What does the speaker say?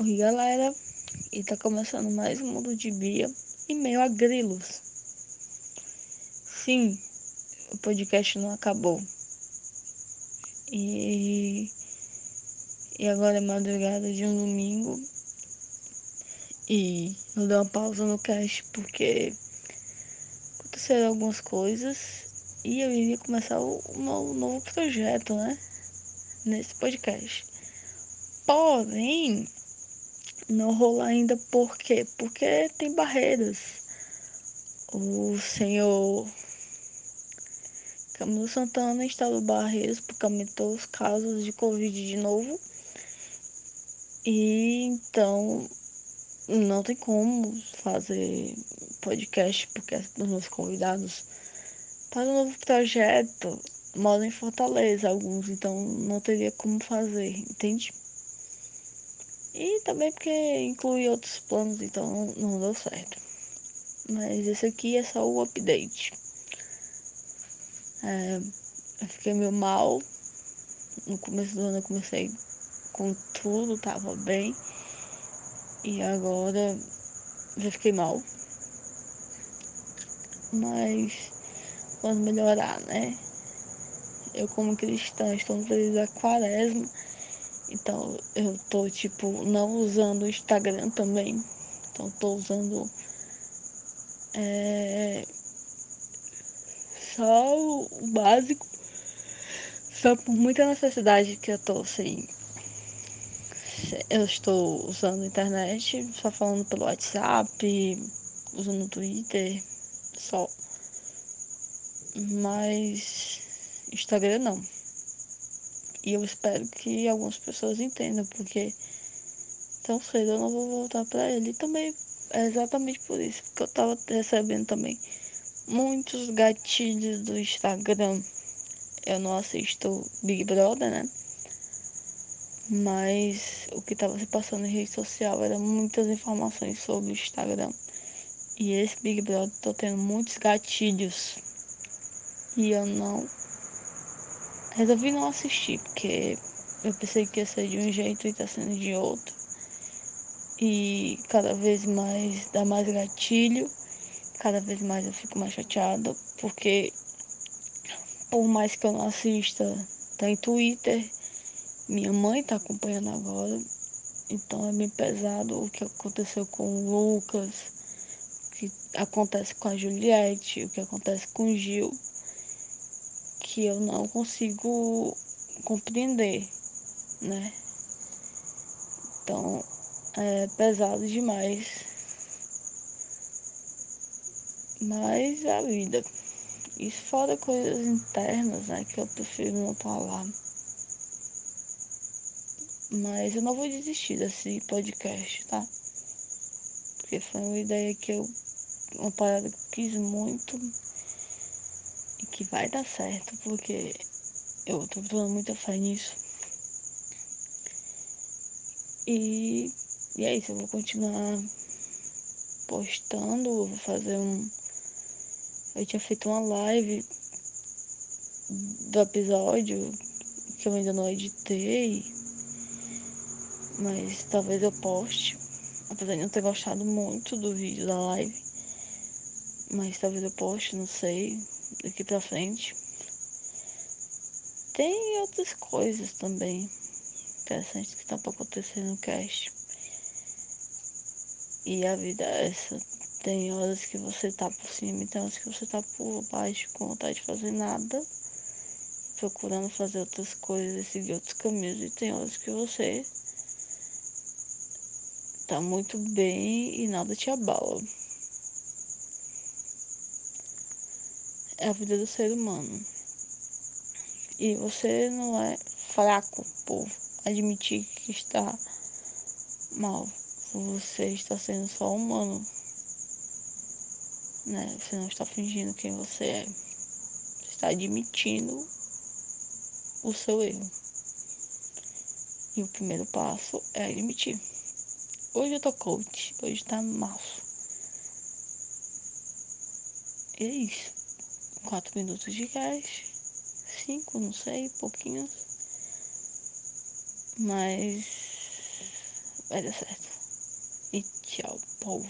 Oi, galera, e tá começando mais um Mundo de Bia e meio a grilos. Sim, o podcast não acabou. E, e agora é madrugada de um domingo e eu dei uma pausa no cast porque aconteceram algumas coisas e eu iria começar um novo projeto, né? Nesse podcast. Porém, não rola ainda por quê? Porque tem barreiras. O senhor Camilo Santana instalou barreiras porque aumentou os casos de Covid de novo. E então não tem como fazer podcast porque os meus convidados para o um novo projeto moram em Fortaleza, alguns, então não teria como fazer, entende? E também porque inclui outros planos, então não deu certo. Mas esse aqui é só o update. É, eu fiquei meio mal. No começo do ano eu comecei com tudo, tava bem. E agora já fiquei mal. Mas vamos melhorar, né? Eu como cristã estou no período da quaresma então eu tô tipo não usando o Instagram também. Então tô usando é, só o básico. Só por muita necessidade que eu tô sem. Eu estou usando internet, só falando pelo WhatsApp, usando o Twitter, só. Mas Instagram não. E eu espero que algumas pessoas entendam, porque tão cedo eu não vou voltar para ele. E também é exatamente por isso, porque eu tava recebendo também muitos gatilhos do Instagram. Eu não assisto Big Brother, né? Mas o que estava se passando em rede social era muitas informações sobre o Instagram. E esse Big Brother tô tendo muitos gatilhos. E eu não resolvi não assistir, porque eu pensei que ia ser de um jeito e tá sendo de outro. E cada vez mais dá mais gatilho, cada vez mais eu fico mais chateada, porque por mais que eu não assista, tá em Twitter, minha mãe tá acompanhando agora, então é bem pesado o que aconteceu com o Lucas, o que acontece com a Juliette, o que acontece com o Gil que eu não consigo compreender, né? Então é pesado demais. Mas a vida. Isso fora coisas internas, né? Que eu prefiro não falar. Mas eu não vou desistir desse podcast, tá? Porque foi uma ideia que eu. Uma parada que eu quis muito que vai dar certo, porque eu tô dando muita fé nisso. E, e é isso, eu vou continuar postando, vou fazer um. Eu tinha feito uma live do episódio que eu ainda não editei, mas talvez eu poste, apesar de não ter gostado muito do vídeo da live, mas talvez eu poste, não sei, daqui pra frente. Tem outras coisas também interessantes que estão pra acontecer no cast. E a vida é essa. Tem horas que você tá por cima tem horas que você tá por baixo com vontade de fazer nada. Procurando fazer outras coisas e seguir outros caminhos. E tem horas que você tá muito bem e nada te abala. É a vida do ser humano. E você não é fraco por admitir que está mal. Você está sendo só humano. Né? Você não está fingindo quem você é. Você está admitindo o seu erro. E o primeiro passo é admitir. Hoje eu tô coach, hoje tá março. E é isso. Quatro minutos de gás. Cinco, não sei, pouquinhos. Mas Vai dar certo. E tchau, povo.